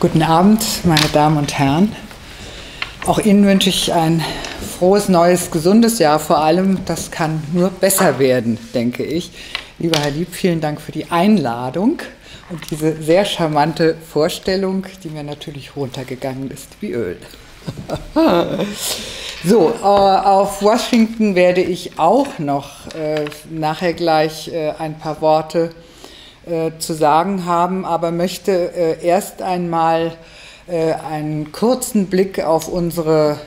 Guten Abend, meine Damen und Herren. Auch Ihnen wünsche ich ein frohes, neues, gesundes Jahr. Vor allem, das kann nur besser werden, denke ich. Lieber Herr Lieb, vielen Dank für die Einladung und diese sehr charmante Vorstellung, die mir natürlich runtergegangen ist wie Öl. so, äh, auf Washington werde ich auch noch äh, nachher gleich äh, ein paar Worte äh, zu sagen haben, aber möchte äh, erst einmal äh, einen kurzen Blick auf unsere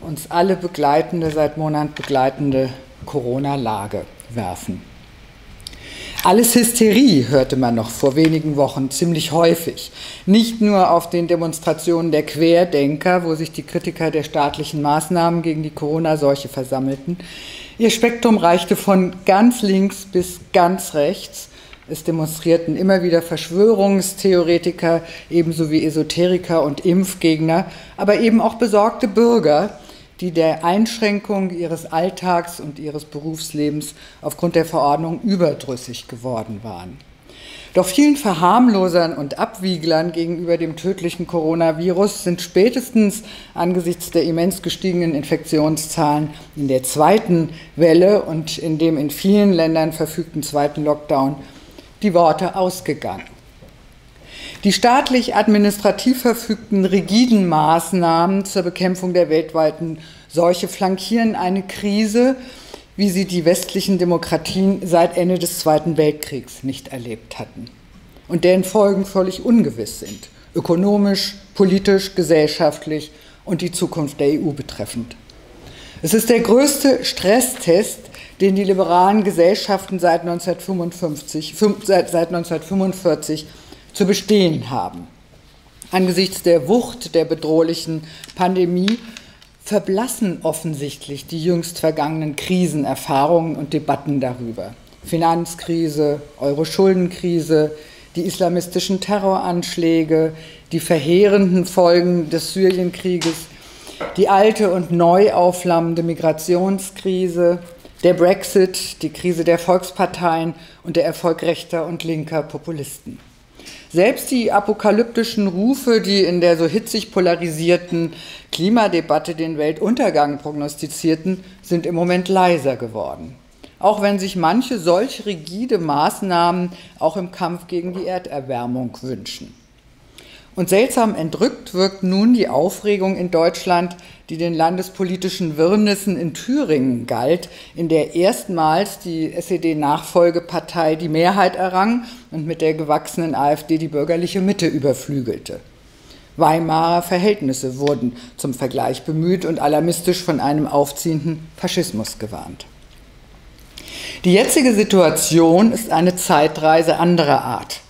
uns alle begleitende, seit Monaten begleitende Corona-Lage werfen. Alles Hysterie hörte man noch vor wenigen Wochen ziemlich häufig. Nicht nur auf den Demonstrationen der Querdenker, wo sich die Kritiker der staatlichen Maßnahmen gegen die Corona-Seuche versammelten. Ihr Spektrum reichte von ganz links bis ganz rechts. Es demonstrierten immer wieder Verschwörungstheoretiker, ebenso wie Esoteriker und Impfgegner, aber eben auch besorgte Bürger, die der Einschränkung ihres Alltags und ihres Berufslebens aufgrund der Verordnung überdrüssig geworden waren. Doch vielen Verharmlosern und Abwieglern gegenüber dem tödlichen Coronavirus sind spätestens angesichts der immens gestiegenen Infektionszahlen in der zweiten Welle und in dem in vielen Ländern verfügten zweiten Lockdown die Worte ausgegangen. Die staatlich administrativ verfügten rigiden Maßnahmen zur Bekämpfung der weltweiten Seuche flankieren eine Krise, wie sie die westlichen Demokratien seit Ende des Zweiten Weltkriegs nicht erlebt hatten und deren Folgen völlig ungewiss sind, ökonomisch, politisch, gesellschaftlich und die Zukunft der EU betreffend. Es ist der größte Stresstest, den die liberalen Gesellschaften seit 1955, seit 1945 zu bestehen haben. Angesichts der Wucht der bedrohlichen Pandemie verblassen offensichtlich die jüngst vergangenen Krisenerfahrungen und Debatten darüber. Finanzkrise, Euro-Schuldenkrise, die islamistischen Terroranschläge, die verheerenden Folgen des Syrienkrieges, die alte und neu aufflammende Migrationskrise, der Brexit, die Krise der Volksparteien und der Erfolg rechter und linker Populisten. Selbst die apokalyptischen Rufe, die in der so hitzig polarisierten Klimadebatte den Weltuntergang prognostizierten, sind im Moment leiser geworden. Auch wenn sich manche solch rigide Maßnahmen auch im Kampf gegen die Erderwärmung wünschen. Und seltsam entrückt wirkt nun die Aufregung in Deutschland, die den landespolitischen Wirrnissen in Thüringen galt, in der erstmals die SED-Nachfolgepartei die Mehrheit errang und mit der gewachsenen AfD die bürgerliche Mitte überflügelte. Weimarer Verhältnisse wurden zum Vergleich bemüht und alarmistisch von einem aufziehenden Faschismus gewarnt. Die jetzige Situation ist eine Zeitreise anderer Art.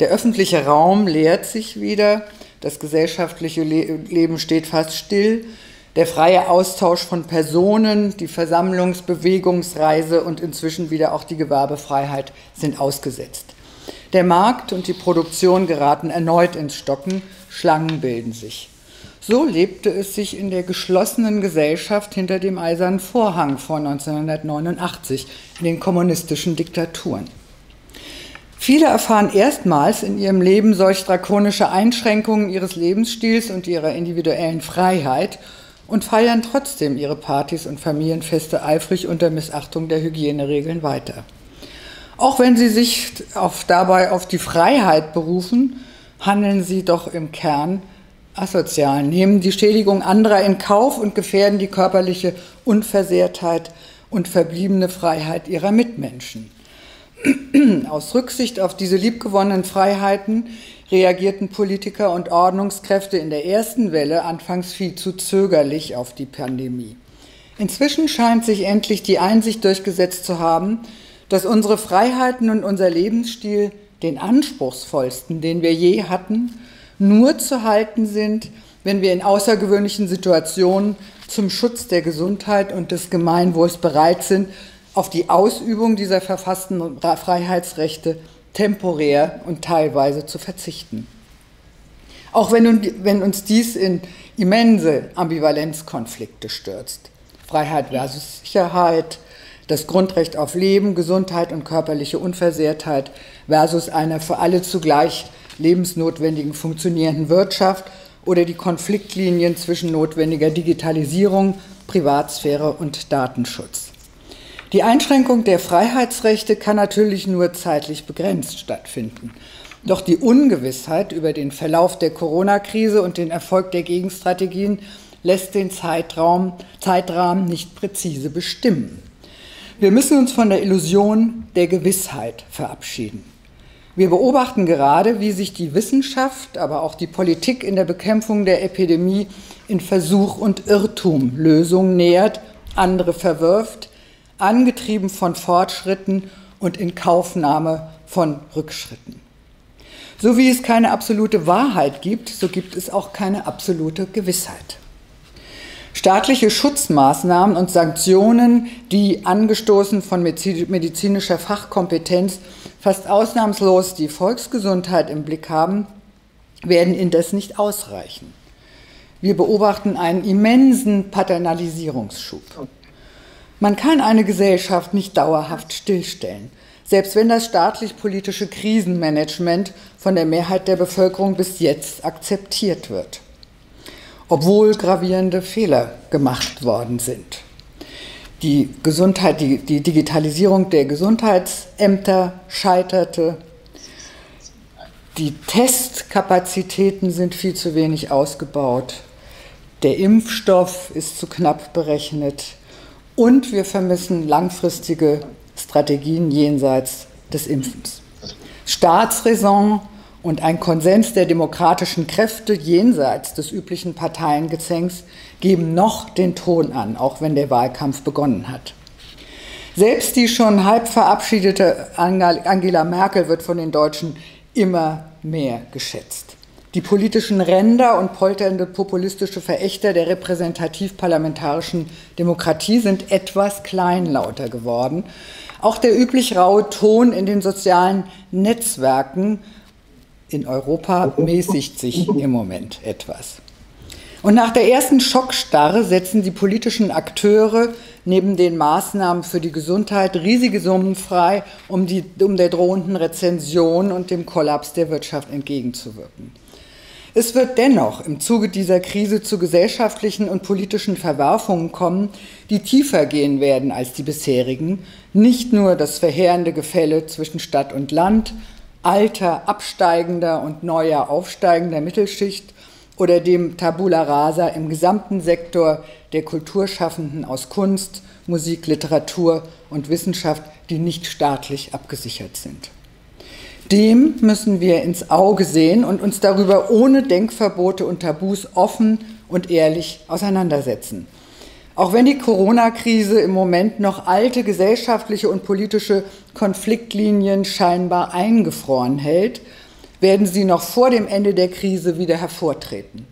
Der öffentliche Raum leert sich wieder, das gesellschaftliche Leben steht fast still, der freie Austausch von Personen, die Versammlungs-, Bewegungsreise und inzwischen wieder auch die Gewerbefreiheit sind ausgesetzt. Der Markt und die Produktion geraten erneut ins Stocken, Schlangen bilden sich. So lebte es sich in der geschlossenen Gesellschaft hinter dem eisernen Vorhang vor 1989 in den kommunistischen Diktaturen. Viele erfahren erstmals in ihrem Leben solch drakonische Einschränkungen ihres Lebensstils und ihrer individuellen Freiheit und feiern trotzdem ihre Partys und Familienfeste eifrig unter Missachtung der Hygieneregeln weiter. Auch wenn sie sich auf, dabei auf die Freiheit berufen, handeln sie doch im Kern asozial, nehmen die Schädigung anderer in Kauf und gefährden die körperliche Unversehrtheit und verbliebene Freiheit ihrer Mitmenschen. Aus Rücksicht auf diese liebgewonnenen Freiheiten reagierten Politiker und Ordnungskräfte in der ersten Welle anfangs viel zu zögerlich auf die Pandemie. Inzwischen scheint sich endlich die Einsicht durchgesetzt zu haben, dass unsere Freiheiten und unser Lebensstil den anspruchsvollsten, den wir je hatten, nur zu halten sind, wenn wir in außergewöhnlichen Situationen zum Schutz der Gesundheit und des Gemeinwohls bereit sind, auf die Ausübung dieser verfassten Freiheitsrechte temporär und teilweise zu verzichten. Auch wenn, wenn uns dies in immense Ambivalenzkonflikte stürzt. Freiheit versus Sicherheit, das Grundrecht auf Leben, Gesundheit und körperliche Unversehrtheit versus eine für alle zugleich lebensnotwendigen funktionierenden Wirtschaft oder die Konfliktlinien zwischen notwendiger Digitalisierung, Privatsphäre und Datenschutz. Die Einschränkung der Freiheitsrechte kann natürlich nur zeitlich begrenzt stattfinden. Doch die Ungewissheit über den Verlauf der Corona-Krise und den Erfolg der Gegenstrategien lässt den Zeitraum, Zeitrahmen nicht präzise bestimmen. Wir müssen uns von der Illusion der Gewissheit verabschieden. Wir beobachten gerade, wie sich die Wissenschaft, aber auch die Politik in der Bekämpfung der Epidemie in Versuch und Irrtum Lösungen nähert, andere verwirft, angetrieben von Fortschritten und in Kaufnahme von Rückschritten. So wie es keine absolute Wahrheit gibt, so gibt es auch keine absolute Gewissheit. Staatliche Schutzmaßnahmen und Sanktionen, die angestoßen von medizinischer Fachkompetenz fast ausnahmslos die Volksgesundheit im Blick haben, werden indes nicht ausreichen. Wir beobachten einen immensen Paternalisierungsschub. Man kann eine Gesellschaft nicht dauerhaft stillstellen, selbst wenn das staatlich-politische Krisenmanagement von der Mehrheit der Bevölkerung bis jetzt akzeptiert wird, obwohl gravierende Fehler gemacht worden sind. Die, Gesundheit, die, die Digitalisierung der Gesundheitsämter scheiterte, die Testkapazitäten sind viel zu wenig ausgebaut, der Impfstoff ist zu knapp berechnet, und wir vermissen langfristige Strategien jenseits des Impfens. Staatsräson und ein Konsens der demokratischen Kräfte jenseits des üblichen Parteiengezänks geben noch den Ton an, auch wenn der Wahlkampf begonnen hat. Selbst die schon halb verabschiedete Angela Merkel wird von den Deutschen immer mehr geschätzt. Die politischen Ränder und polternde populistische Verächter der repräsentativ-parlamentarischen Demokratie sind etwas kleinlauter geworden. Auch der üblich raue Ton in den sozialen Netzwerken in Europa mäßigt sich im Moment etwas. Und nach der ersten Schockstarre setzen die politischen Akteure neben den Maßnahmen für die Gesundheit riesige Summen frei, um, die, um der drohenden Rezension und dem Kollaps der Wirtschaft entgegenzuwirken. Es wird dennoch im Zuge dieser Krise zu gesellschaftlichen und politischen Verwerfungen kommen, die tiefer gehen werden als die bisherigen. Nicht nur das verheerende Gefälle zwischen Stadt und Land, alter absteigender und neuer aufsteigender Mittelschicht oder dem Tabula rasa im gesamten Sektor der Kulturschaffenden aus Kunst, Musik, Literatur und Wissenschaft, die nicht staatlich abgesichert sind. Dem müssen wir ins Auge sehen und uns darüber ohne Denkverbote und Tabus offen und ehrlich auseinandersetzen. Auch wenn die Corona-Krise im Moment noch alte gesellschaftliche und politische Konfliktlinien scheinbar eingefroren hält, werden sie noch vor dem Ende der Krise wieder hervortreten.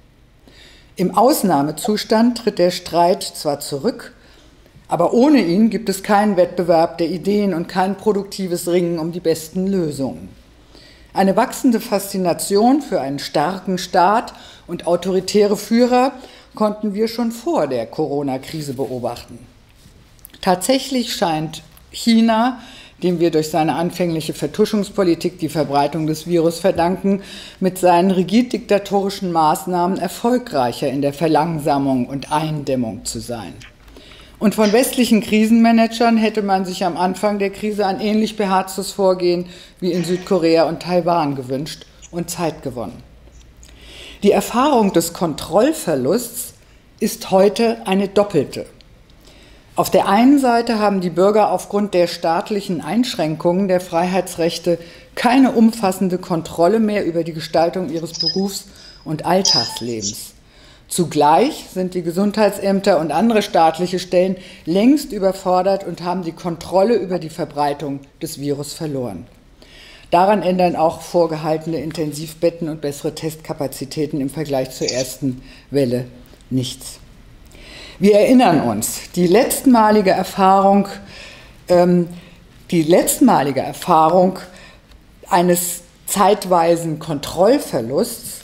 Im Ausnahmezustand tritt der Streit zwar zurück, aber ohne ihn gibt es keinen Wettbewerb der Ideen und kein produktives Ringen um die besten Lösungen. Eine wachsende Faszination für einen starken Staat und autoritäre Führer konnten wir schon vor der Corona-Krise beobachten. Tatsächlich scheint China, dem wir durch seine anfängliche Vertuschungspolitik die Verbreitung des Virus verdanken, mit seinen rigid-diktatorischen Maßnahmen erfolgreicher in der Verlangsamung und Eindämmung zu sein. Und von westlichen Krisenmanagern hätte man sich am Anfang der Krise ein ähnlich beherztes Vorgehen wie in Südkorea und Taiwan gewünscht und Zeit gewonnen. Die Erfahrung des Kontrollverlusts ist heute eine doppelte. Auf der einen Seite haben die Bürger aufgrund der staatlichen Einschränkungen der Freiheitsrechte keine umfassende Kontrolle mehr über die Gestaltung ihres Berufs- und Alltagslebens. Zugleich sind die Gesundheitsämter und andere staatliche Stellen längst überfordert und haben die Kontrolle über die Verbreitung des Virus verloren. Daran ändern auch vorgehaltene Intensivbetten und bessere Testkapazitäten im Vergleich zur ersten Welle nichts. Wir erinnern uns, die letztmalige Erfahrung, ähm, die letztmalige Erfahrung eines zeitweisen Kontrollverlusts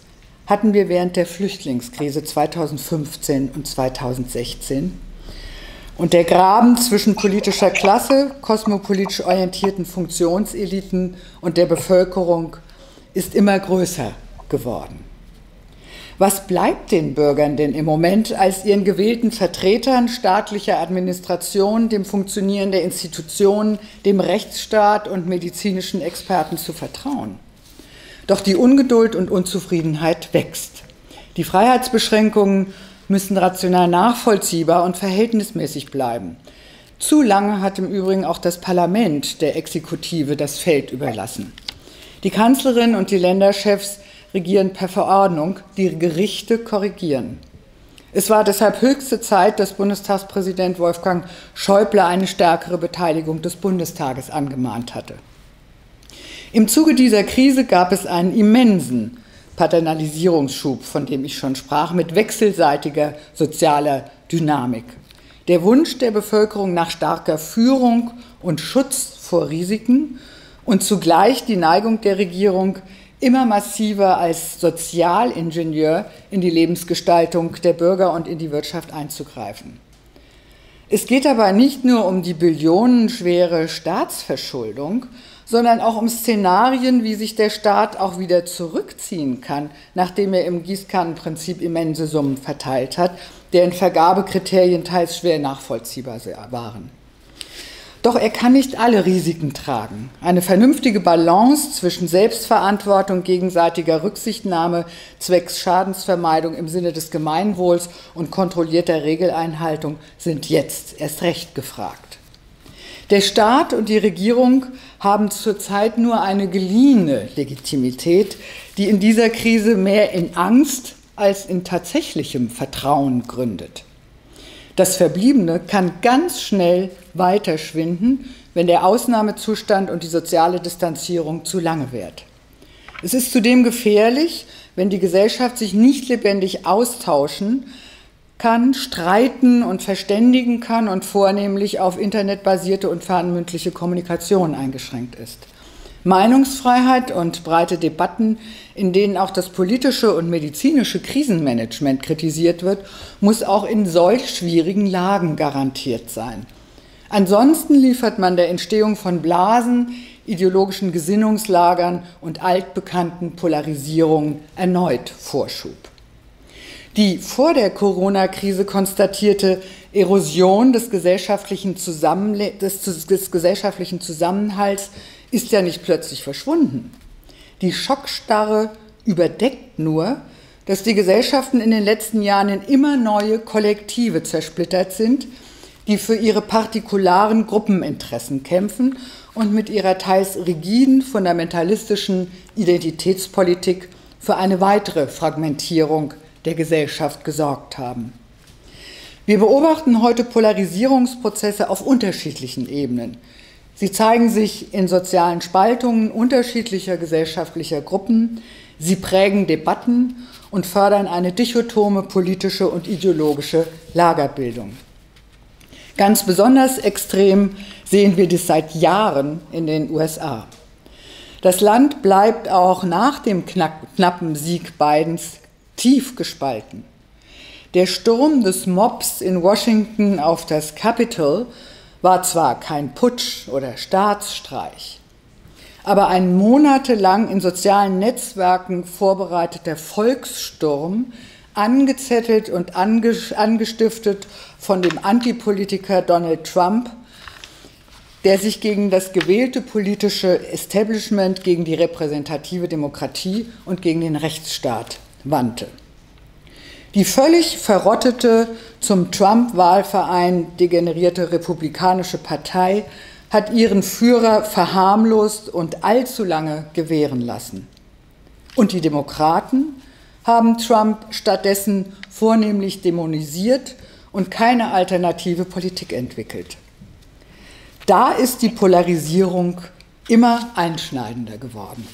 hatten wir während der Flüchtlingskrise 2015 und 2016. Und der Graben zwischen politischer Klasse, kosmopolitisch orientierten Funktionseliten und der Bevölkerung ist immer größer geworden. Was bleibt den Bürgern denn im Moment als ihren gewählten Vertretern staatlicher Administration, dem Funktionieren der Institutionen, dem Rechtsstaat und medizinischen Experten zu vertrauen? Doch die Ungeduld und Unzufriedenheit wächst. Die Freiheitsbeschränkungen müssen rational nachvollziehbar und verhältnismäßig bleiben. Zu lange hat im Übrigen auch das Parlament der Exekutive das Feld überlassen. Die Kanzlerin und die Länderchefs regieren per Verordnung, die Gerichte korrigieren. Es war deshalb höchste Zeit, dass Bundestagspräsident Wolfgang Schäuble eine stärkere Beteiligung des Bundestages angemahnt hatte. Im Zuge dieser Krise gab es einen immensen Paternalisierungsschub, von dem ich schon sprach, mit wechselseitiger sozialer Dynamik. Der Wunsch der Bevölkerung nach starker Führung und Schutz vor Risiken und zugleich die Neigung der Regierung, immer massiver als Sozialingenieur in die Lebensgestaltung der Bürger und in die Wirtschaft einzugreifen. Es geht aber nicht nur um die billionenschwere Staatsverschuldung, sondern auch um Szenarien, wie sich der Staat auch wieder zurückziehen kann, nachdem er im Gießkannenprinzip immense Summen verteilt hat, deren Vergabekriterien teils schwer nachvollziehbar waren. Doch er kann nicht alle Risiken tragen. Eine vernünftige Balance zwischen Selbstverantwortung, gegenseitiger Rücksichtnahme, zwecks Schadensvermeidung im Sinne des Gemeinwohls und kontrollierter Regeleinhaltung sind jetzt erst recht gefragt. Der Staat und die Regierung haben zurzeit nur eine geliehene Legitimität, die in dieser Krise mehr in Angst als in tatsächlichem Vertrauen gründet. Das Verbliebene kann ganz schnell weiter schwinden, wenn der Ausnahmezustand und die soziale Distanzierung zu lange währt. Es ist zudem gefährlich, wenn die Gesellschaft sich nicht lebendig austauschen kann, streiten und verständigen kann und vornehmlich auf internetbasierte und fernmündliche Kommunikation eingeschränkt ist. Meinungsfreiheit und breite Debatten, in denen auch das politische und medizinische Krisenmanagement kritisiert wird, muss auch in solch schwierigen Lagen garantiert sein. Ansonsten liefert man der Entstehung von Blasen, ideologischen Gesinnungslagern und altbekannten Polarisierungen erneut Vorschub. Die vor der Corona-Krise konstatierte Erosion des gesellschaftlichen, des, des gesellschaftlichen Zusammenhalts ist ja nicht plötzlich verschwunden. Die Schockstarre überdeckt nur, dass die Gesellschaften in den letzten Jahren in immer neue Kollektive zersplittert sind, die für ihre partikularen Gruppeninteressen kämpfen und mit ihrer teils rigiden, fundamentalistischen Identitätspolitik für eine weitere Fragmentierung der Gesellschaft gesorgt haben. Wir beobachten heute Polarisierungsprozesse auf unterschiedlichen Ebenen. Sie zeigen sich in sozialen Spaltungen unterschiedlicher gesellschaftlicher Gruppen. Sie prägen Debatten und fördern eine dichotome politische und ideologische Lagerbildung. Ganz besonders extrem sehen wir das seit Jahren in den USA. Das Land bleibt auch nach dem knappen Sieg Bidens tief gespalten. Der Sturm des Mobs in Washington auf das Capitol war zwar kein Putsch oder Staatsstreich, aber ein monatelang in sozialen Netzwerken vorbereiteter Volkssturm, angezettelt und angestiftet von dem Antipolitiker Donald Trump, der sich gegen das gewählte politische Establishment, gegen die repräsentative Demokratie und gegen den Rechtsstaat wandte. Die völlig verrottete, zum Trump-Wahlverein degenerierte Republikanische Partei hat ihren Führer verharmlost und allzu lange gewähren lassen. Und die Demokraten haben Trump stattdessen vornehmlich dämonisiert und keine alternative Politik entwickelt. Da ist die Polarisierung immer einschneidender geworden.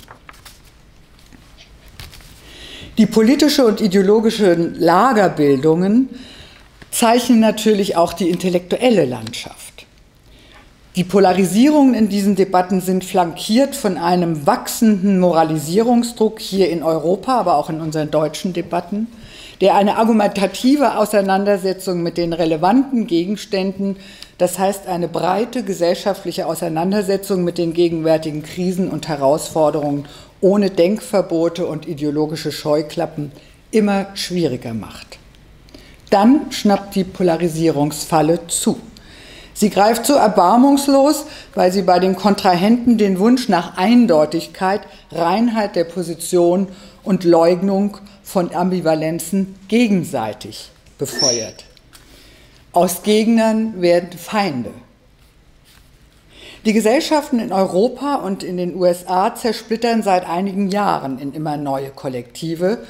Die politische und ideologische Lagerbildungen zeichnen natürlich auch die intellektuelle Landschaft. Die Polarisierungen in diesen Debatten sind flankiert von einem wachsenden Moralisierungsdruck hier in Europa, aber auch in unseren deutschen Debatten, der eine argumentative Auseinandersetzung mit den relevanten Gegenständen, das heißt eine breite gesellschaftliche Auseinandersetzung mit den gegenwärtigen Krisen und Herausforderungen ohne Denkverbote und ideologische Scheuklappen, immer schwieriger macht. Dann schnappt die Polarisierungsfalle zu. Sie greift so erbarmungslos, weil sie bei den Kontrahenten den Wunsch nach Eindeutigkeit, Reinheit der Position und Leugnung von Ambivalenzen gegenseitig befeuert. Aus Gegnern werden Feinde. Die Gesellschaften in Europa und in den USA zersplittern seit einigen Jahren in immer neue Kollektive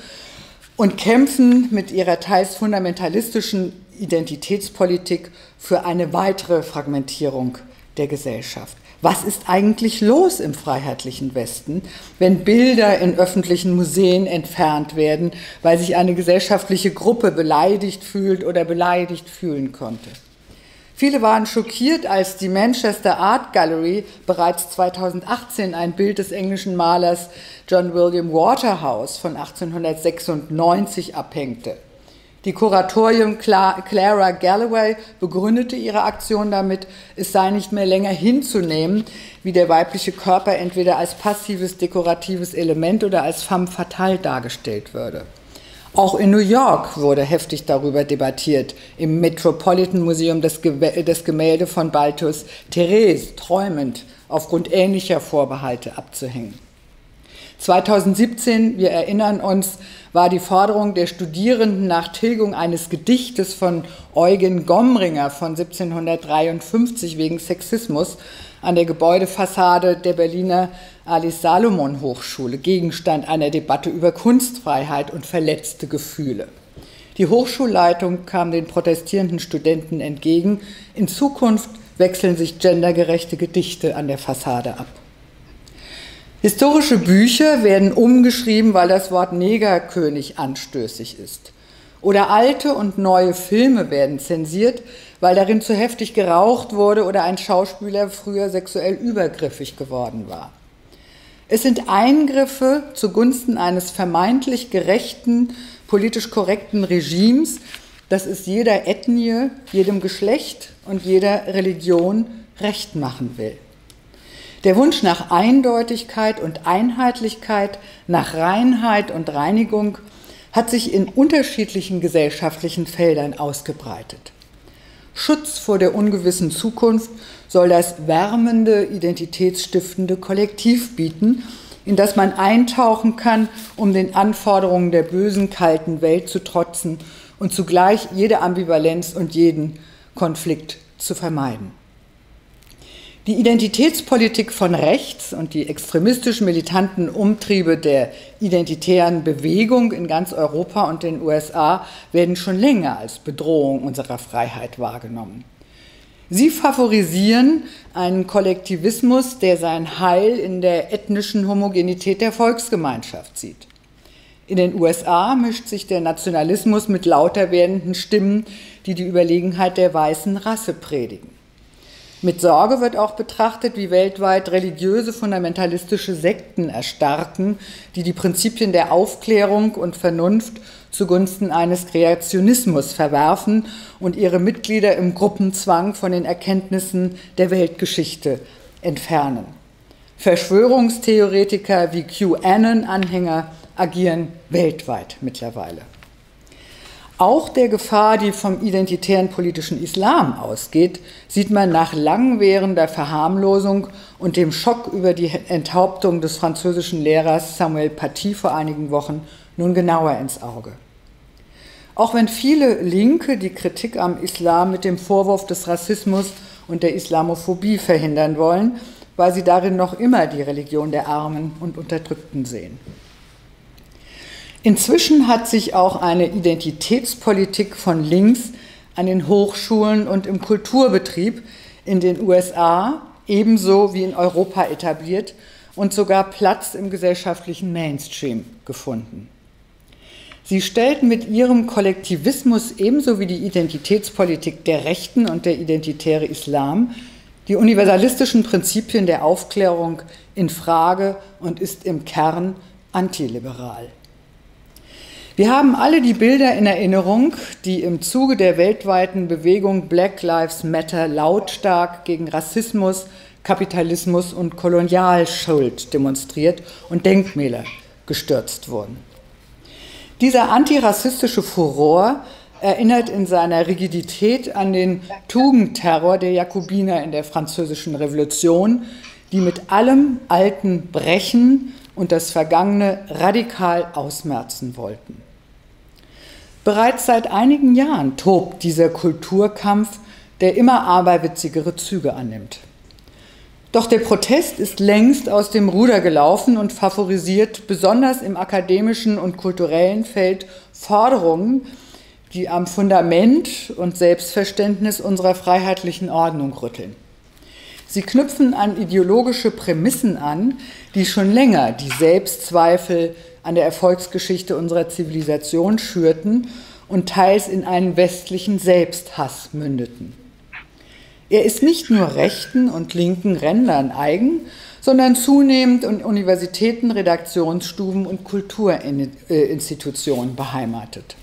und kämpfen mit ihrer teils fundamentalistischen Identitätspolitik für eine weitere Fragmentierung der Gesellschaft. Was ist eigentlich los im freiheitlichen Westen, wenn Bilder in öffentlichen Museen entfernt werden, weil sich eine gesellschaftliche Gruppe beleidigt fühlt oder beleidigt fühlen konnte? Viele waren schockiert, als die Manchester Art Gallery bereits 2018 ein Bild des englischen Malers John William Waterhouse von 1896 abhängte. Die Kuratorium Clara Galloway begründete ihre Aktion damit, es sei nicht mehr länger hinzunehmen, wie der weibliche Körper entweder als passives dekoratives Element oder als femme fatale dargestellt würde. Auch in New York wurde heftig darüber debattiert, im Metropolitan Museum das, das Gemälde von Balthus Therese träumend aufgrund ähnlicher Vorbehalte abzuhängen. 2017, wir erinnern uns, war die Forderung der Studierenden nach Tilgung eines Gedichtes von Eugen Gomringer von 1753 wegen Sexismus an der Gebäudefassade der Berliner Alice Salomon Hochschule Gegenstand einer Debatte über Kunstfreiheit und verletzte Gefühle. Die Hochschulleitung kam den protestierenden Studenten entgegen. In Zukunft wechseln sich gendergerechte Gedichte an der Fassade ab. Historische Bücher werden umgeschrieben, weil das Wort Negerkönig anstößig ist. Oder alte und neue Filme werden zensiert, weil darin zu heftig geraucht wurde oder ein Schauspieler früher sexuell übergriffig geworden war. Es sind Eingriffe zugunsten eines vermeintlich gerechten, politisch korrekten Regimes, das es jeder Ethnie, jedem Geschlecht und jeder Religion recht machen will. Der Wunsch nach Eindeutigkeit und Einheitlichkeit, nach Reinheit und Reinigung hat sich in unterschiedlichen gesellschaftlichen Feldern ausgebreitet. Schutz vor der ungewissen Zukunft soll das wärmende, identitätsstiftende Kollektiv bieten, in das man eintauchen kann, um den Anforderungen der bösen, kalten Welt zu trotzen und zugleich jede Ambivalenz und jeden Konflikt zu vermeiden. Die Identitätspolitik von rechts und die extremistisch militanten Umtriebe der identitären Bewegung in ganz Europa und den USA werden schon länger als Bedrohung unserer Freiheit wahrgenommen. Sie favorisieren einen Kollektivismus, der sein Heil in der ethnischen Homogenität der Volksgemeinschaft sieht. In den USA mischt sich der Nationalismus mit lauter werdenden Stimmen, die die Überlegenheit der weißen Rasse predigen. Mit Sorge wird auch betrachtet, wie weltweit religiöse fundamentalistische Sekten erstarken, die die Prinzipien der Aufklärung und Vernunft zugunsten eines Kreationismus verwerfen und ihre Mitglieder im Gruppenzwang von den Erkenntnissen der Weltgeschichte entfernen. Verschwörungstheoretiker wie QAnon-Anhänger agieren weltweit mittlerweile. Auch der Gefahr, die vom identitären politischen Islam ausgeht, sieht man nach langwährender Verharmlosung und dem Schock über die Enthauptung des französischen Lehrers Samuel Paty vor einigen Wochen nun genauer ins Auge. Auch wenn viele Linke die Kritik am Islam mit dem Vorwurf des Rassismus und der Islamophobie verhindern wollen, weil sie darin noch immer die Religion der Armen und Unterdrückten sehen. Inzwischen hat sich auch eine Identitätspolitik von links an den Hochschulen und im Kulturbetrieb in den USA ebenso wie in Europa etabliert und sogar Platz im gesellschaftlichen Mainstream gefunden. Sie stellten mit ihrem Kollektivismus ebenso wie die Identitätspolitik der Rechten und der identitäre Islam die universalistischen Prinzipien der Aufklärung in Frage und ist im Kern antiliberal. Wir haben alle die Bilder in Erinnerung, die im Zuge der weltweiten Bewegung Black Lives Matter lautstark gegen Rassismus, Kapitalismus und Kolonialschuld demonstriert und Denkmäler gestürzt wurden. Dieser antirassistische Furor erinnert in seiner Rigidität an den Tugendterror der Jakobiner in der Französischen Revolution, die mit allem Alten brechen und das Vergangene radikal ausmerzen wollten. Bereits seit einigen Jahren tobt dieser Kulturkampf, der immer aberwitzigere Züge annimmt. Doch der Protest ist längst aus dem Ruder gelaufen und favorisiert besonders im akademischen und kulturellen Feld Forderungen, die am Fundament und Selbstverständnis unserer freiheitlichen Ordnung rütteln. Sie knüpfen an ideologische Prämissen an, die schon länger die Selbstzweifel an der Erfolgsgeschichte unserer Zivilisation schürten und teils in einen westlichen Selbsthass mündeten. Er ist nicht nur rechten und linken Rändern eigen, sondern zunehmend in Universitäten, Redaktionsstuben und Kulturinstitutionen beheimatet.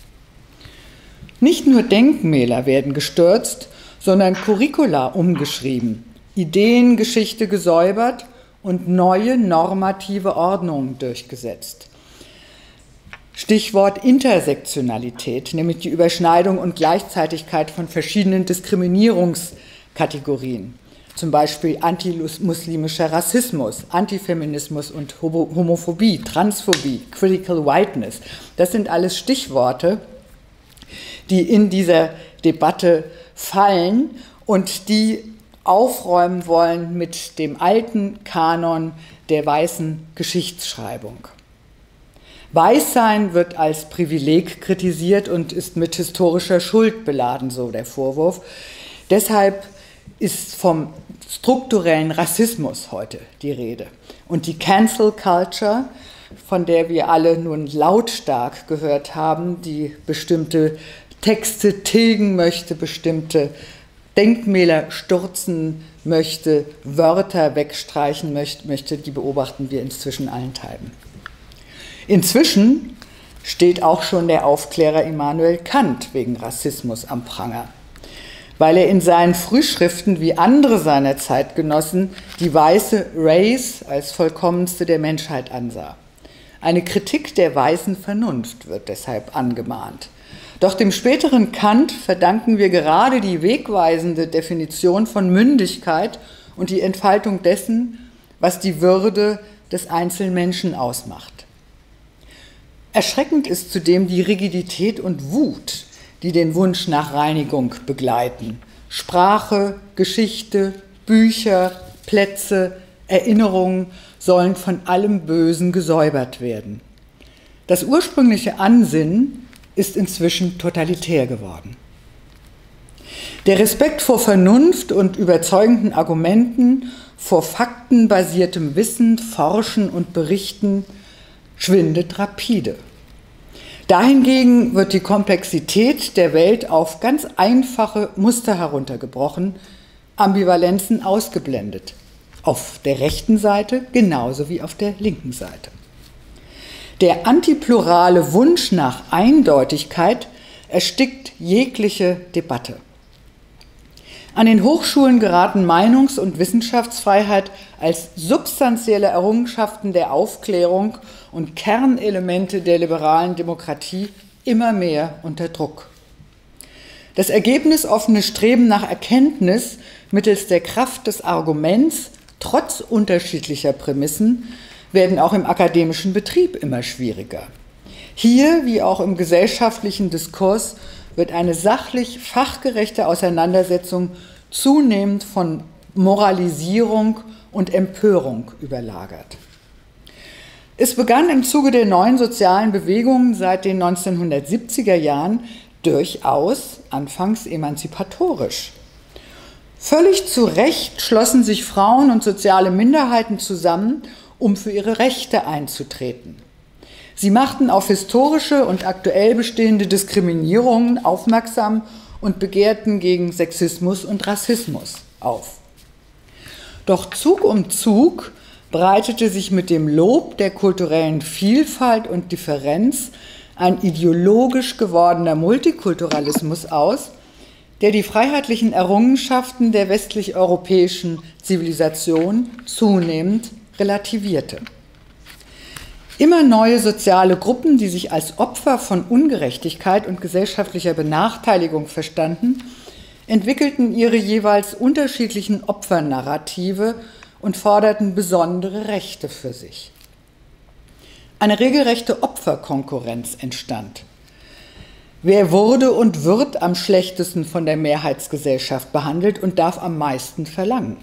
Nicht nur Denkmäler werden gestürzt, sondern Curricula umgeschrieben, Ideengeschichte gesäubert und neue normative Ordnungen durchgesetzt. Stichwort Intersektionalität, nämlich die Überschneidung und Gleichzeitigkeit von verschiedenen Diskriminierungskategorien, zum Beispiel antimuslimischer Rassismus, Antifeminismus und Homophobie, Transphobie, Critical Whiteness. Das sind alles Stichworte, die in dieser Debatte fallen und die aufräumen wollen mit dem alten Kanon der weißen Geschichtsschreibung. Weißsein wird als Privileg kritisiert und ist mit historischer Schuld beladen, so der Vorwurf. Deshalb ist vom strukturellen Rassismus heute die Rede. Und die Cancel Culture, von der wir alle nun lautstark gehört haben, die bestimmte Texte tilgen möchte, bestimmte Denkmäler stürzen möchte, Wörter wegstreichen möchte, die beobachten wir inzwischen allenthalben. Inzwischen steht auch schon der Aufklärer Immanuel Kant wegen Rassismus am Pranger, weil er in seinen Frühschriften wie andere seiner Zeitgenossen die weiße Race als vollkommenste der Menschheit ansah. Eine Kritik der weißen Vernunft wird deshalb angemahnt. Doch dem späteren Kant verdanken wir gerade die wegweisende Definition von Mündigkeit und die Entfaltung dessen, was die Würde des Einzelmenschen ausmacht. Erschreckend ist zudem die Rigidität und Wut, die den Wunsch nach Reinigung begleiten. Sprache, Geschichte, Bücher, Plätze, Erinnerungen sollen von allem Bösen gesäubert werden. Das ursprüngliche Ansinnen ist inzwischen totalitär geworden. Der Respekt vor Vernunft und überzeugenden Argumenten, vor faktenbasiertem Wissen, Forschen und Berichten schwindet rapide. Dahingegen wird die Komplexität der Welt auf ganz einfache Muster heruntergebrochen, Ambivalenzen ausgeblendet. Auf der rechten Seite genauso wie auf der linken Seite. Der antiplurale Wunsch nach Eindeutigkeit erstickt jegliche Debatte. An den Hochschulen geraten Meinungs- und Wissenschaftsfreiheit als substanzielle Errungenschaften der Aufklärung und Kernelemente der liberalen Demokratie immer mehr unter Druck. Das ergebnisoffene Streben nach Erkenntnis mittels der Kraft des Arguments trotz unterschiedlicher Prämissen werden auch im akademischen Betrieb immer schwieriger. Hier, wie auch im gesellschaftlichen Diskurs, wird eine sachlich fachgerechte Auseinandersetzung zunehmend von Moralisierung und Empörung überlagert. Es begann im Zuge der neuen sozialen Bewegungen seit den 1970er Jahren durchaus anfangs emanzipatorisch. Völlig zu Recht schlossen sich Frauen und soziale Minderheiten zusammen, um für ihre Rechte einzutreten. Sie machten auf historische und aktuell bestehende Diskriminierungen aufmerksam und begehrten gegen Sexismus und Rassismus auf. Doch Zug um Zug breitete sich mit dem Lob der kulturellen Vielfalt und Differenz ein ideologisch gewordener Multikulturalismus aus, der die freiheitlichen Errungenschaften der westlich-europäischen Zivilisation zunehmend relativierte. Immer neue soziale Gruppen, die sich als Opfer von Ungerechtigkeit und gesellschaftlicher Benachteiligung verstanden, entwickelten ihre jeweils unterschiedlichen Opfernarrative und forderten besondere Rechte für sich. Eine regelrechte Opferkonkurrenz entstand. Wer wurde und wird am schlechtesten von der Mehrheitsgesellschaft behandelt und darf am meisten verlangen?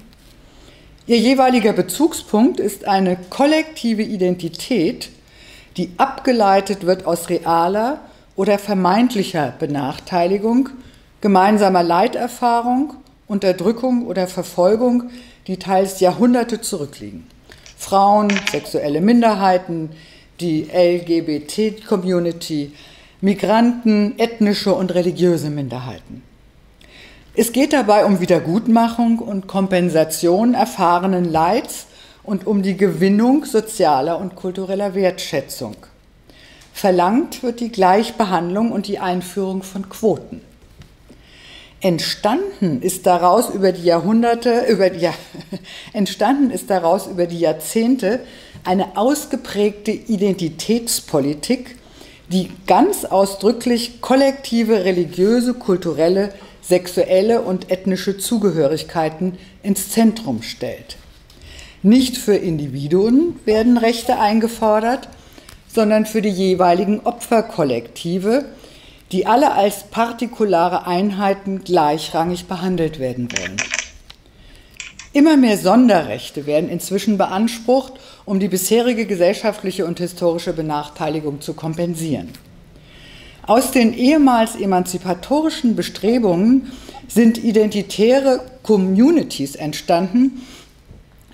Ihr jeweiliger Bezugspunkt ist eine kollektive Identität, die abgeleitet wird aus realer oder vermeintlicher Benachteiligung, gemeinsamer Leiterfahrung, Unterdrückung oder Verfolgung, die teils Jahrhunderte zurückliegen. Frauen, sexuelle Minderheiten, die LGBT-Community, Migranten, ethnische und religiöse Minderheiten. Es geht dabei um Wiedergutmachung und Kompensation erfahrenen Leids und um die Gewinnung sozialer und kultureller Wertschätzung. Verlangt wird die Gleichbehandlung und die Einführung von Quoten. Entstanden ist daraus über die Jahrhunderte, über die, entstanden ist daraus über die Jahrzehnte eine ausgeprägte Identitätspolitik, die ganz ausdrücklich kollektive religiöse, kulturelle, sexuelle und ethnische Zugehörigkeiten ins Zentrum stellt. Nicht für Individuen werden Rechte eingefordert, sondern für die jeweiligen Opferkollektive, die alle als partikulare Einheiten gleichrangig behandelt werden wollen. Immer mehr Sonderrechte werden inzwischen beansprucht, um die bisherige gesellschaftliche und historische Benachteiligung zu kompensieren. Aus den ehemals emanzipatorischen Bestrebungen sind identitäre Communities entstanden,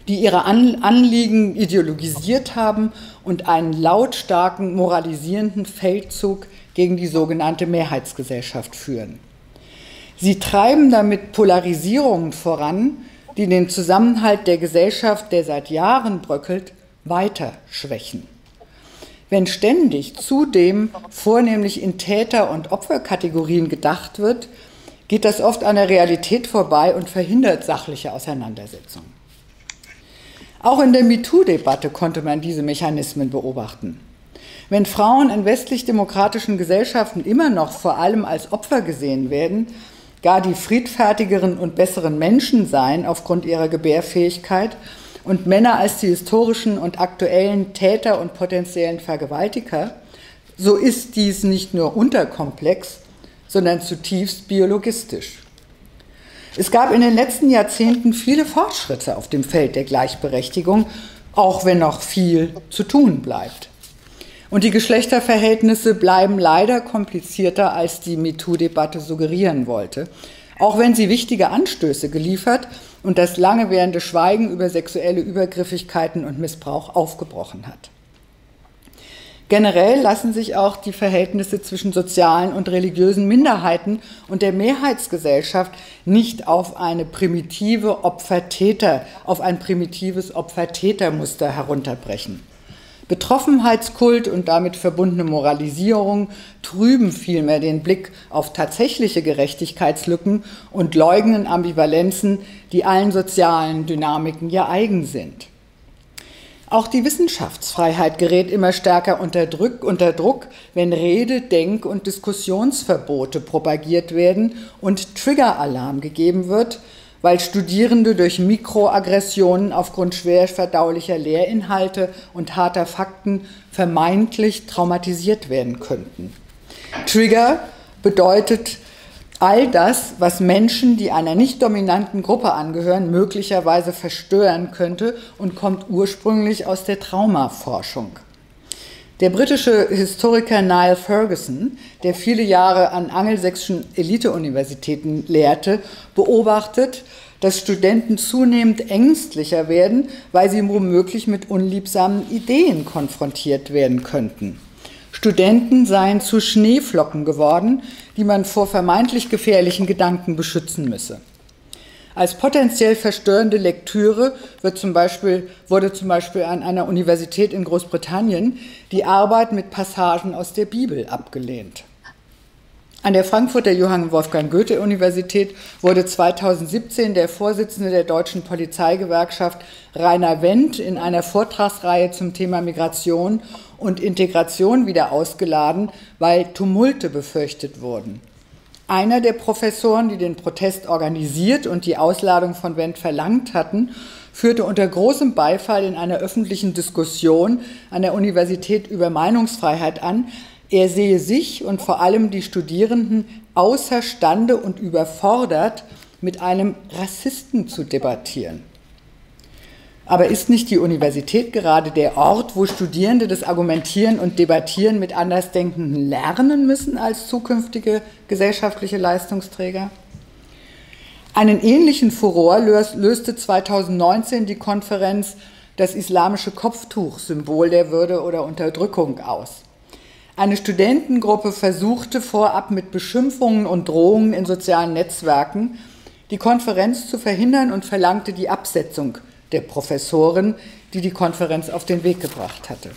die ihre Anliegen ideologisiert haben und einen lautstarken moralisierenden Feldzug gegen die sogenannte Mehrheitsgesellschaft führen. Sie treiben damit Polarisierungen voran, die den Zusammenhalt der Gesellschaft, der seit Jahren bröckelt, weiter schwächen. Wenn ständig zudem vornehmlich in Täter- und Opferkategorien gedacht wird, geht das oft an der Realität vorbei und verhindert sachliche Auseinandersetzungen. Auch in der MeToo-Debatte konnte man diese Mechanismen beobachten. Wenn Frauen in westlich-demokratischen Gesellschaften immer noch vor allem als Opfer gesehen werden, gar die friedfertigeren und besseren Menschen seien aufgrund ihrer Gebärfähigkeit und Männer als die historischen und aktuellen Täter und potenziellen Vergewaltiger, so ist dies nicht nur unterkomplex, sondern zutiefst biologistisch. Es gab in den letzten Jahrzehnten viele Fortschritte auf dem Feld der Gleichberechtigung, auch wenn noch viel zu tun bleibt. Und die Geschlechterverhältnisse bleiben leider komplizierter, als die MeToo-Debatte suggerieren wollte, auch wenn sie wichtige Anstöße geliefert und das lange währende Schweigen über sexuelle Übergriffigkeiten und Missbrauch aufgebrochen hat. Generell lassen sich auch die Verhältnisse zwischen sozialen und religiösen Minderheiten und der Mehrheitsgesellschaft nicht auf eine primitive Opfer-Täter, auf ein primitives Opfer-Täter-Muster herunterbrechen. Betroffenheitskult und damit verbundene Moralisierung trüben vielmehr den Blick auf tatsächliche Gerechtigkeitslücken und leugnen Ambivalenzen, die allen sozialen Dynamiken ja eigen sind. Auch die Wissenschaftsfreiheit gerät immer stärker unter Druck, unter Druck, wenn Rede-, Denk- und Diskussionsverbote propagiert werden und Triggeralarm gegeben wird, weil Studierende durch Mikroaggressionen aufgrund schwer verdaulicher Lehrinhalte und harter Fakten vermeintlich traumatisiert werden könnten. Trigger bedeutet all das, was Menschen, die einer nicht dominanten Gruppe angehören, möglicherweise verstören könnte und kommt ursprünglich aus der Traumaforschung. Der britische Historiker Niall Ferguson, der viele Jahre an angelsächsischen Eliteuniversitäten lehrte, beobachtet, dass Studenten zunehmend ängstlicher werden, weil sie womöglich mit unliebsamen Ideen konfrontiert werden könnten. Studenten seien zu Schneeflocken geworden, die man vor vermeintlich gefährlichen Gedanken beschützen müsse. Als potenziell verstörende Lektüre wird zum Beispiel, wurde zum Beispiel an einer Universität in Großbritannien die Arbeit mit Passagen aus der Bibel abgelehnt. An der Frankfurter Johann Wolfgang Goethe Universität wurde 2017 der Vorsitzende der deutschen Polizeigewerkschaft Rainer Wendt in einer Vortragsreihe zum Thema Migration und Integration wieder ausgeladen, weil Tumulte befürchtet wurden. Einer der Professoren, die den Protest organisiert und die Ausladung von Wendt verlangt hatten, führte unter großem Beifall in einer öffentlichen Diskussion an der Universität über Meinungsfreiheit an, er sehe sich und vor allem die Studierenden außerstande und überfordert, mit einem Rassisten zu debattieren. Aber ist nicht die Universität gerade der Ort, wo Studierende das Argumentieren und Debattieren mit Andersdenkenden lernen müssen als zukünftige gesellschaftliche Leistungsträger? Einen ähnlichen Furor löste 2019 die Konferenz Das islamische Kopftuch, Symbol der Würde oder Unterdrückung aus. Eine Studentengruppe versuchte vorab mit Beschimpfungen und Drohungen in sozialen Netzwerken die Konferenz zu verhindern und verlangte die Absetzung der Professorin, die die Konferenz auf den Weg gebracht hatte.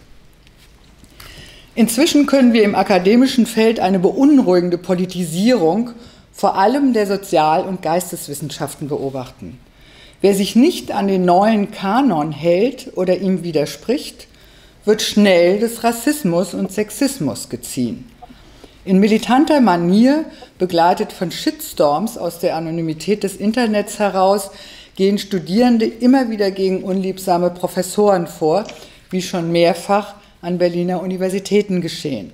Inzwischen können wir im akademischen Feld eine beunruhigende Politisierung vor allem der Sozial- und Geisteswissenschaften beobachten. Wer sich nicht an den neuen Kanon hält oder ihm widerspricht, wird schnell des Rassismus und Sexismus geziehen. In militanter Manier, begleitet von Shitstorms aus der Anonymität des Internets heraus, gehen Studierende immer wieder gegen unliebsame Professoren vor, wie schon mehrfach an Berliner Universitäten geschehen.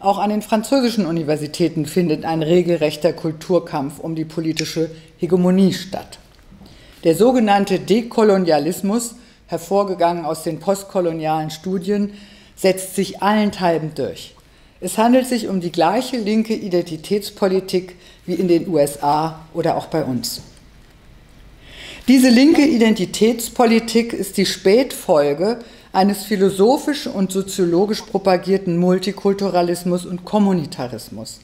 Auch an den französischen Universitäten findet ein regelrechter Kulturkampf um die politische Hegemonie statt. Der sogenannte Dekolonialismus hervorgegangen aus den postkolonialen Studien, setzt sich allenthalben durch. Es handelt sich um die gleiche linke Identitätspolitik wie in den USA oder auch bei uns. Diese linke Identitätspolitik ist die Spätfolge eines philosophisch und soziologisch propagierten Multikulturalismus und Kommunitarismus.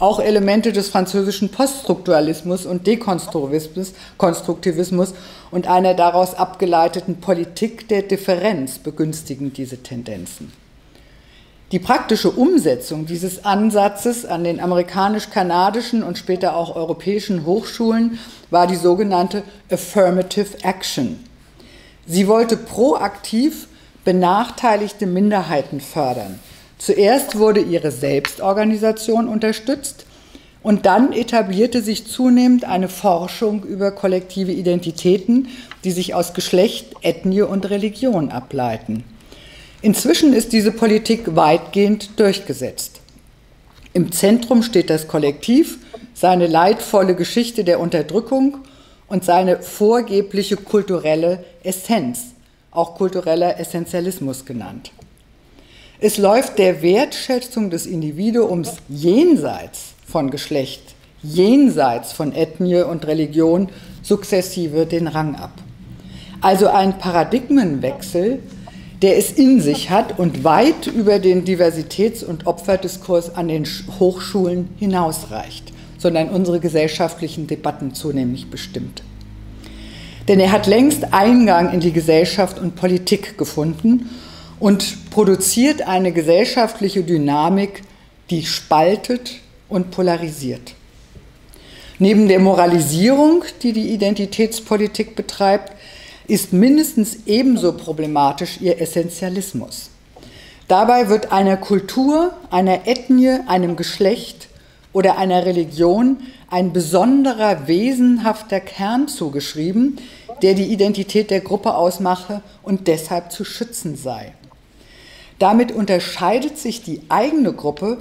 Auch Elemente des französischen Poststrukturalismus und Dekonstruktivismus und einer daraus abgeleiteten Politik der Differenz begünstigen diese Tendenzen. Die praktische Umsetzung dieses Ansatzes an den amerikanisch-kanadischen und später auch europäischen Hochschulen war die sogenannte Affirmative Action. Sie wollte proaktiv benachteiligte Minderheiten fördern. Zuerst wurde ihre Selbstorganisation unterstützt und dann etablierte sich zunehmend eine Forschung über kollektive Identitäten, die sich aus Geschlecht, Ethnie und Religion ableiten. Inzwischen ist diese Politik weitgehend durchgesetzt. Im Zentrum steht das Kollektiv, seine leidvolle Geschichte der Unterdrückung und seine vorgebliche kulturelle Essenz, auch kultureller Essentialismus genannt. Es läuft der Wertschätzung des Individuums jenseits von Geschlecht, jenseits von Ethnie und Religion sukzessive den Rang ab. Also ein Paradigmenwechsel, der es in sich hat und weit über den Diversitäts- und Opferdiskurs an den Hochschulen hinausreicht, sondern unsere gesellschaftlichen Debatten zunehmend bestimmt. Denn er hat längst Eingang in die Gesellschaft und Politik gefunden und produziert eine gesellschaftliche Dynamik, die spaltet und polarisiert. Neben der Moralisierung, die die Identitätspolitik betreibt, ist mindestens ebenso problematisch ihr Essentialismus. Dabei wird einer Kultur, einer Ethnie, einem Geschlecht oder einer Religion ein besonderer wesenhafter Kern zugeschrieben, der die Identität der Gruppe ausmache und deshalb zu schützen sei. Damit unterscheidet sich die eigene Gruppe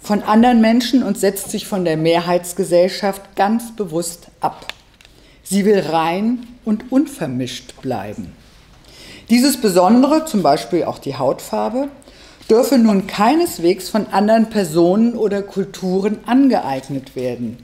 von anderen Menschen und setzt sich von der Mehrheitsgesellschaft ganz bewusst ab. Sie will rein und unvermischt bleiben. Dieses Besondere, zum Beispiel auch die Hautfarbe, dürfe nun keineswegs von anderen Personen oder Kulturen angeeignet werden.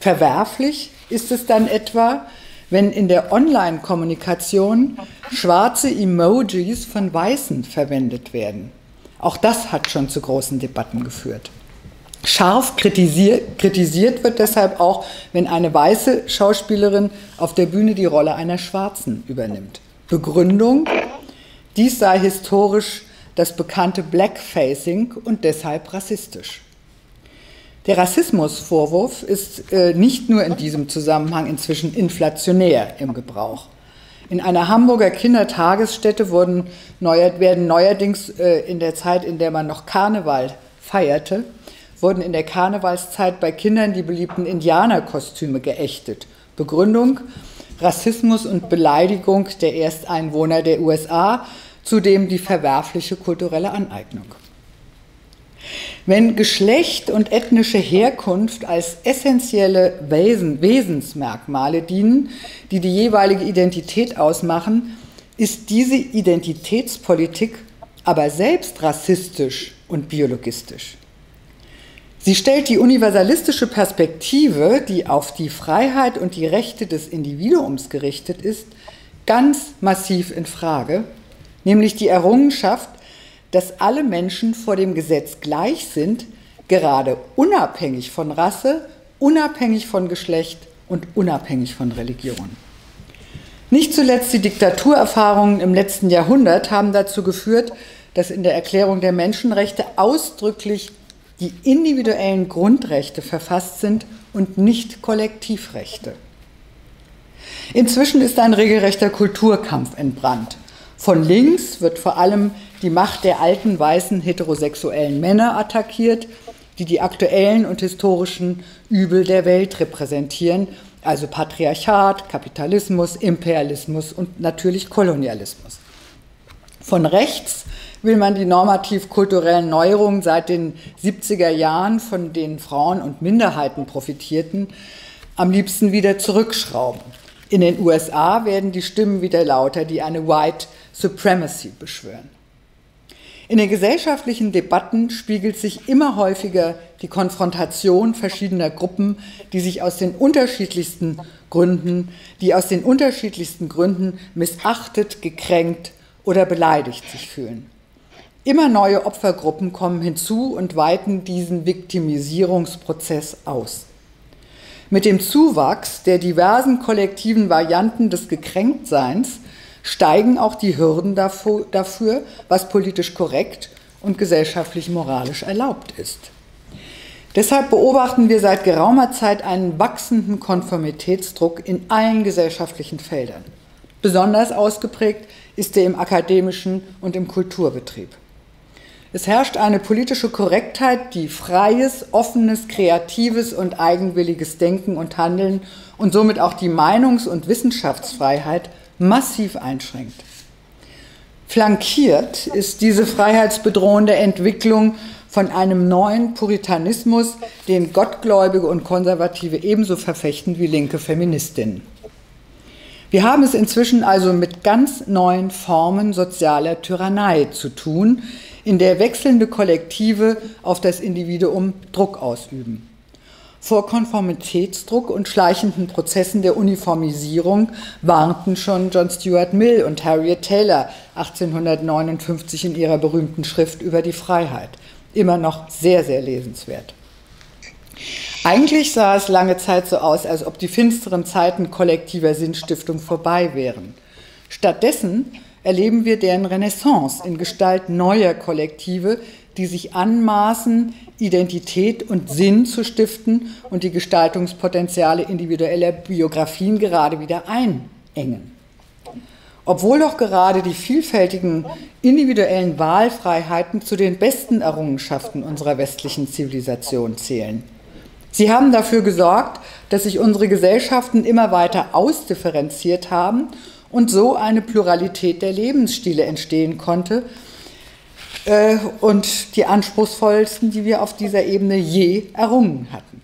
Verwerflich ist es dann etwa, wenn in der Online-Kommunikation schwarze Emojis von Weißen verwendet werden. Auch das hat schon zu großen Debatten geführt. Scharf kritisiert, kritisiert wird deshalb auch, wenn eine weiße Schauspielerin auf der Bühne die Rolle einer Schwarzen übernimmt. Begründung, dies sei historisch das bekannte Blackfacing und deshalb rassistisch. Der Rassismusvorwurf ist äh, nicht nur in diesem Zusammenhang inzwischen inflationär im Gebrauch. In einer Hamburger Kindertagesstätte wurden neuer, werden neuerdings äh, in der Zeit, in der man noch Karneval feierte, wurden in der Karnevalszeit bei Kindern die beliebten Indianerkostüme geächtet. Begründung Rassismus und Beleidigung der Ersteinwohner der USA, zudem die verwerfliche kulturelle Aneignung. Wenn Geschlecht und ethnische Herkunft als essentielle Wesen, Wesensmerkmale dienen, die die jeweilige Identität ausmachen, ist diese Identitätspolitik aber selbst rassistisch und biologistisch. Sie stellt die universalistische Perspektive, die auf die Freiheit und die Rechte des Individuums gerichtet ist, ganz massiv in Frage, nämlich die Errungenschaft, dass alle Menschen vor dem Gesetz gleich sind, gerade unabhängig von Rasse, unabhängig von Geschlecht und unabhängig von Religion. Nicht zuletzt die Diktaturerfahrungen im letzten Jahrhundert haben dazu geführt, dass in der Erklärung der Menschenrechte ausdrücklich die individuellen Grundrechte verfasst sind und nicht Kollektivrechte. Inzwischen ist ein regelrechter Kulturkampf entbrannt. Von links wird vor allem die Macht der alten weißen heterosexuellen Männer attackiert, die die aktuellen und historischen Übel der Welt repräsentieren, also Patriarchat, Kapitalismus, Imperialismus und natürlich Kolonialismus. Von rechts will man die normativ-kulturellen Neuerungen seit den 70er Jahren, von denen Frauen und Minderheiten profitierten, am liebsten wieder zurückschrauben. In den USA werden die Stimmen wieder lauter, die eine White Supremacy beschwören. In den gesellschaftlichen Debatten spiegelt sich immer häufiger die Konfrontation verschiedener Gruppen, die sich aus den unterschiedlichsten Gründen, die aus den unterschiedlichsten Gründen missachtet, gekränkt oder beleidigt sich fühlen. Immer neue Opfergruppen kommen hinzu und weiten diesen Viktimisierungsprozess aus. Mit dem Zuwachs der diversen kollektiven Varianten des Gekränktseins steigen auch die Hürden dafür, was politisch korrekt und gesellschaftlich moralisch erlaubt ist. Deshalb beobachten wir seit geraumer Zeit einen wachsenden Konformitätsdruck in allen gesellschaftlichen Feldern. Besonders ausgeprägt ist er im akademischen und im Kulturbetrieb. Es herrscht eine politische Korrektheit, die freies, offenes, kreatives und eigenwilliges Denken und Handeln und somit auch die Meinungs- und Wissenschaftsfreiheit massiv einschränkt. Flankiert ist diese freiheitsbedrohende Entwicklung von einem neuen Puritanismus, den Gottgläubige und Konservative ebenso verfechten wie linke Feministinnen. Wir haben es inzwischen also mit ganz neuen Formen sozialer Tyrannei zu tun, in der wechselnde Kollektive auf das Individuum Druck ausüben. Vor Konformitätsdruck und schleichenden Prozessen der Uniformisierung warnten schon John Stuart Mill und Harriet Taylor 1859 in ihrer berühmten Schrift über die Freiheit. Immer noch sehr, sehr lesenswert. Eigentlich sah es lange Zeit so aus, als ob die finsteren Zeiten kollektiver Sinnstiftung vorbei wären. Stattdessen erleben wir deren Renaissance in Gestalt neuer Kollektive, die sich anmaßen, Identität und Sinn zu stiften und die Gestaltungspotenziale individueller Biografien gerade wieder einengen. Obwohl doch gerade die vielfältigen individuellen Wahlfreiheiten zu den besten Errungenschaften unserer westlichen Zivilisation zählen. Sie haben dafür gesorgt, dass sich unsere Gesellschaften immer weiter ausdifferenziert haben und so eine Pluralität der Lebensstile entstehen konnte äh, und die anspruchsvollsten, die wir auf dieser Ebene je errungen hatten.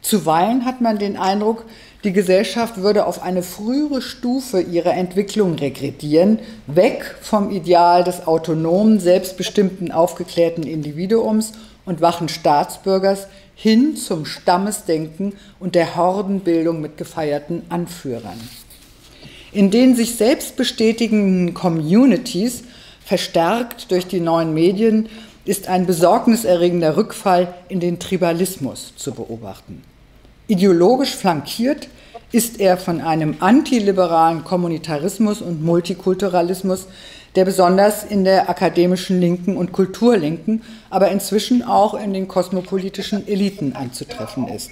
Zuweilen hat man den Eindruck, die Gesellschaft würde auf eine frühere Stufe ihrer Entwicklung regredieren, weg vom Ideal des autonomen, selbstbestimmten, aufgeklärten Individuums und wachen Staatsbürgers hin zum Stammesdenken und der Hordenbildung mit gefeierten Anführern in den sich selbst bestätigenden Communities, verstärkt durch die neuen Medien, ist ein besorgniserregender Rückfall in den Tribalismus zu beobachten. Ideologisch flankiert ist er von einem antiliberalen Kommunitarismus und Multikulturalismus, der besonders in der akademischen Linken und Kulturlinken, aber inzwischen auch in den kosmopolitischen Eliten anzutreffen ist.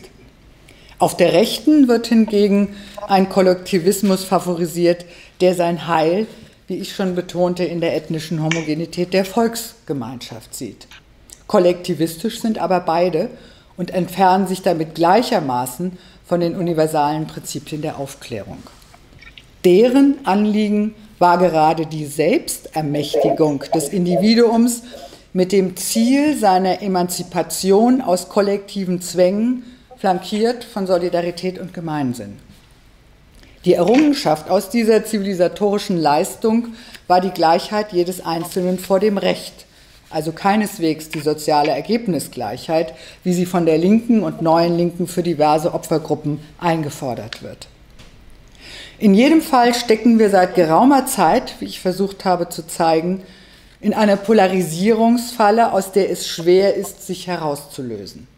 Auf der Rechten wird hingegen ein Kollektivismus favorisiert, der sein Heil, wie ich schon betonte, in der ethnischen Homogenität der Volksgemeinschaft sieht. Kollektivistisch sind aber beide und entfernen sich damit gleichermaßen von den universalen Prinzipien der Aufklärung. Deren Anliegen war gerade die Selbstermächtigung des Individuums mit dem Ziel seiner Emanzipation aus kollektiven Zwängen, flankiert von Solidarität und Gemeinsinn. Die Errungenschaft aus dieser zivilisatorischen Leistung war die Gleichheit jedes Einzelnen vor dem Recht, also keineswegs die soziale Ergebnisgleichheit, wie sie von der Linken und neuen Linken für diverse Opfergruppen eingefordert wird. In jedem Fall stecken wir seit geraumer Zeit, wie ich versucht habe zu zeigen, in einer Polarisierungsfalle, aus der es schwer ist, sich herauszulösen.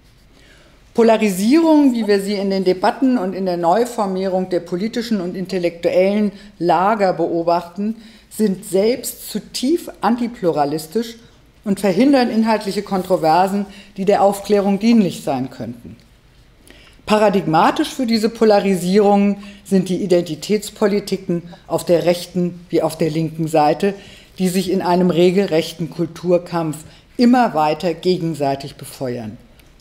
Polarisierung, wie wir sie in den Debatten und in der Neuformierung der politischen und intellektuellen Lager beobachten, sind selbst zutiefst antipluralistisch und verhindern inhaltliche Kontroversen, die der Aufklärung dienlich sein könnten. Paradigmatisch für diese Polarisierungen sind die Identitätspolitiken auf der rechten wie auf der linken Seite, die sich in einem regelrechten Kulturkampf immer weiter gegenseitig befeuern.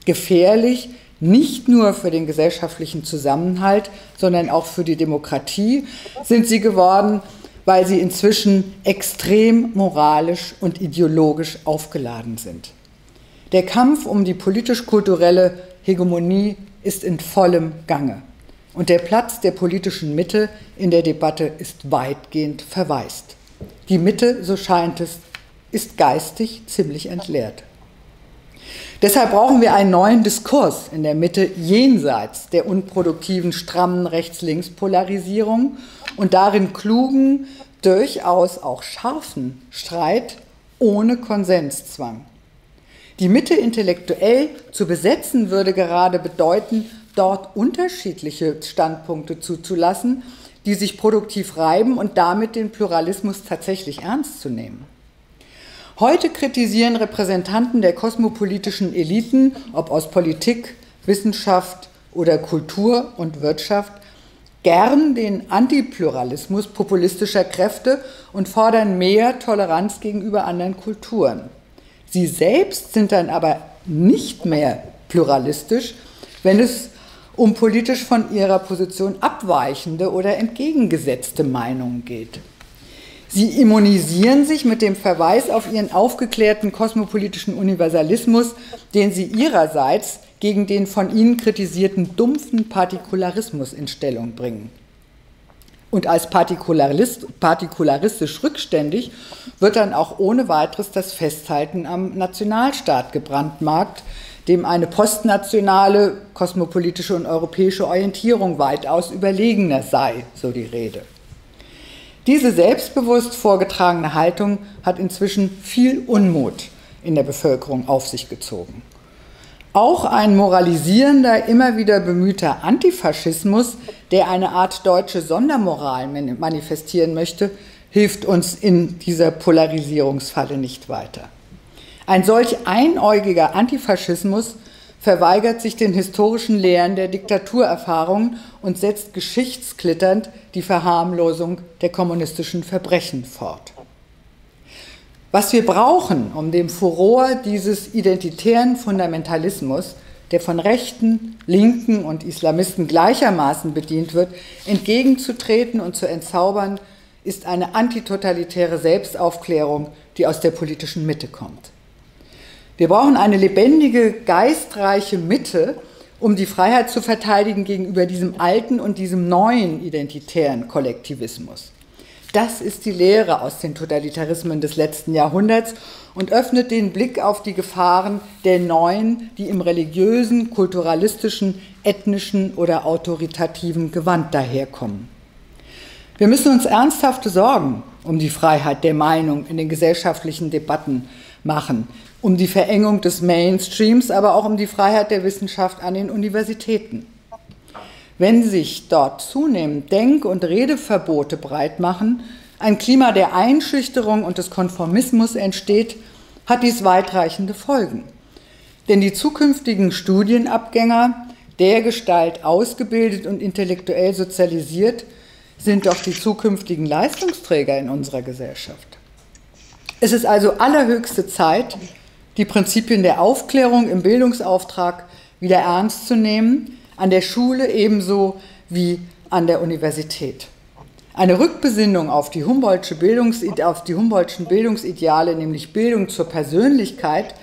Gefährlich nicht nur für den gesellschaftlichen Zusammenhalt, sondern auch für die Demokratie sind sie geworden, weil sie inzwischen extrem moralisch und ideologisch aufgeladen sind. Der Kampf um die politisch-kulturelle Hegemonie ist in vollem Gange und der Platz der politischen Mitte in der Debatte ist weitgehend verwaist. Die Mitte, so scheint es, ist geistig ziemlich entleert. Deshalb brauchen wir einen neuen Diskurs in der Mitte jenseits der unproduktiven, strammen Rechts-Links-Polarisierung und darin klugen, durchaus auch scharfen Streit ohne Konsenszwang. Die Mitte intellektuell zu besetzen würde gerade bedeuten, dort unterschiedliche Standpunkte zuzulassen, die sich produktiv reiben und damit den Pluralismus tatsächlich ernst zu nehmen. Heute kritisieren Repräsentanten der kosmopolitischen Eliten, ob aus Politik, Wissenschaft oder Kultur und Wirtschaft, gern den Antipluralismus populistischer Kräfte und fordern mehr Toleranz gegenüber anderen Kulturen. Sie selbst sind dann aber nicht mehr pluralistisch, wenn es um politisch von ihrer Position abweichende oder entgegengesetzte Meinungen geht. Sie immunisieren sich mit dem Verweis auf ihren aufgeklärten kosmopolitischen Universalismus, den sie ihrerseits gegen den von ihnen kritisierten dumpfen Partikularismus in Stellung bringen. Und als Partikularist, partikularistisch rückständig wird dann auch ohne weiteres das Festhalten am Nationalstaat gebrandmarkt, dem eine postnationale, kosmopolitische und europäische Orientierung weitaus überlegener sei, so die Rede. Diese selbstbewusst vorgetragene Haltung hat inzwischen viel Unmut in der Bevölkerung auf sich gezogen. Auch ein moralisierender, immer wieder bemühter Antifaschismus, der eine Art deutsche Sondermoral manifestieren möchte, hilft uns in dieser Polarisierungsfalle nicht weiter. Ein solch einäugiger Antifaschismus verweigert sich den historischen Lehren der Diktaturerfahrung und setzt geschichtsklitternd die Verharmlosung der kommunistischen Verbrechen fort. Was wir brauchen, um dem Furor dieses identitären Fundamentalismus, der von Rechten, Linken und Islamisten gleichermaßen bedient wird, entgegenzutreten und zu entzaubern, ist eine antitotalitäre Selbstaufklärung, die aus der politischen Mitte kommt. Wir brauchen eine lebendige, geistreiche Mitte, um die Freiheit zu verteidigen gegenüber diesem alten und diesem neuen identitären Kollektivismus. Das ist die Lehre aus den Totalitarismen des letzten Jahrhunderts und öffnet den Blick auf die Gefahren der neuen, die im religiösen, kulturalistischen, ethnischen oder autoritativen Gewand daherkommen. Wir müssen uns ernsthafte Sorgen um die Freiheit der Meinung in den gesellschaftlichen Debatten machen. um die Verengung des Mainstreams, aber auch um die Freiheit der Wissenschaft an den Universitäten. Wenn sich dort zunehmend Denk- und Redeverbote breit machen, ein Klima der Einschüchterung und des Konformismus entsteht, hat dies weitreichende Folgen. Denn die zukünftigen Studienabgänger, dergestalt ausgebildet und intellektuell sozialisiert, sind doch die zukünftigen Leistungsträger in unserer Gesellschaft. Es ist also allerhöchste Zeit, die Prinzipien der Aufklärung im Bildungsauftrag wieder ernst zu nehmen, an der Schule ebenso wie an der Universität. Eine Rückbesinnung auf die, Humboldtsche Bildungs auf die Humboldtschen Bildungsideale, nämlich Bildung zur Persönlichkeit,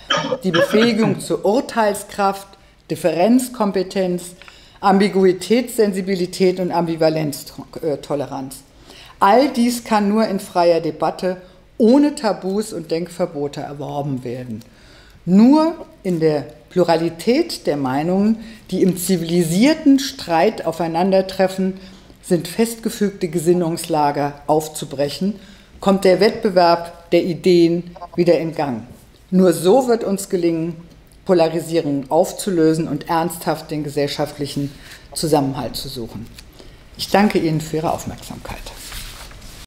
die Befähigung zur Urteilskraft, Differenzkompetenz, Ambiguitätssensibilität und Ambivalenztoleranz. All dies kann nur in freier Debatte ohne Tabus und Denkverbote erworben werden. Nur in der Pluralität der Meinungen, die im zivilisierten Streit aufeinandertreffen, sind festgefügte Gesinnungslager aufzubrechen, kommt der Wettbewerb der Ideen wieder in Gang. Nur so wird uns gelingen, Polarisierung aufzulösen und ernsthaft den gesellschaftlichen Zusammenhalt zu suchen. Ich danke Ihnen für Ihre Aufmerksamkeit.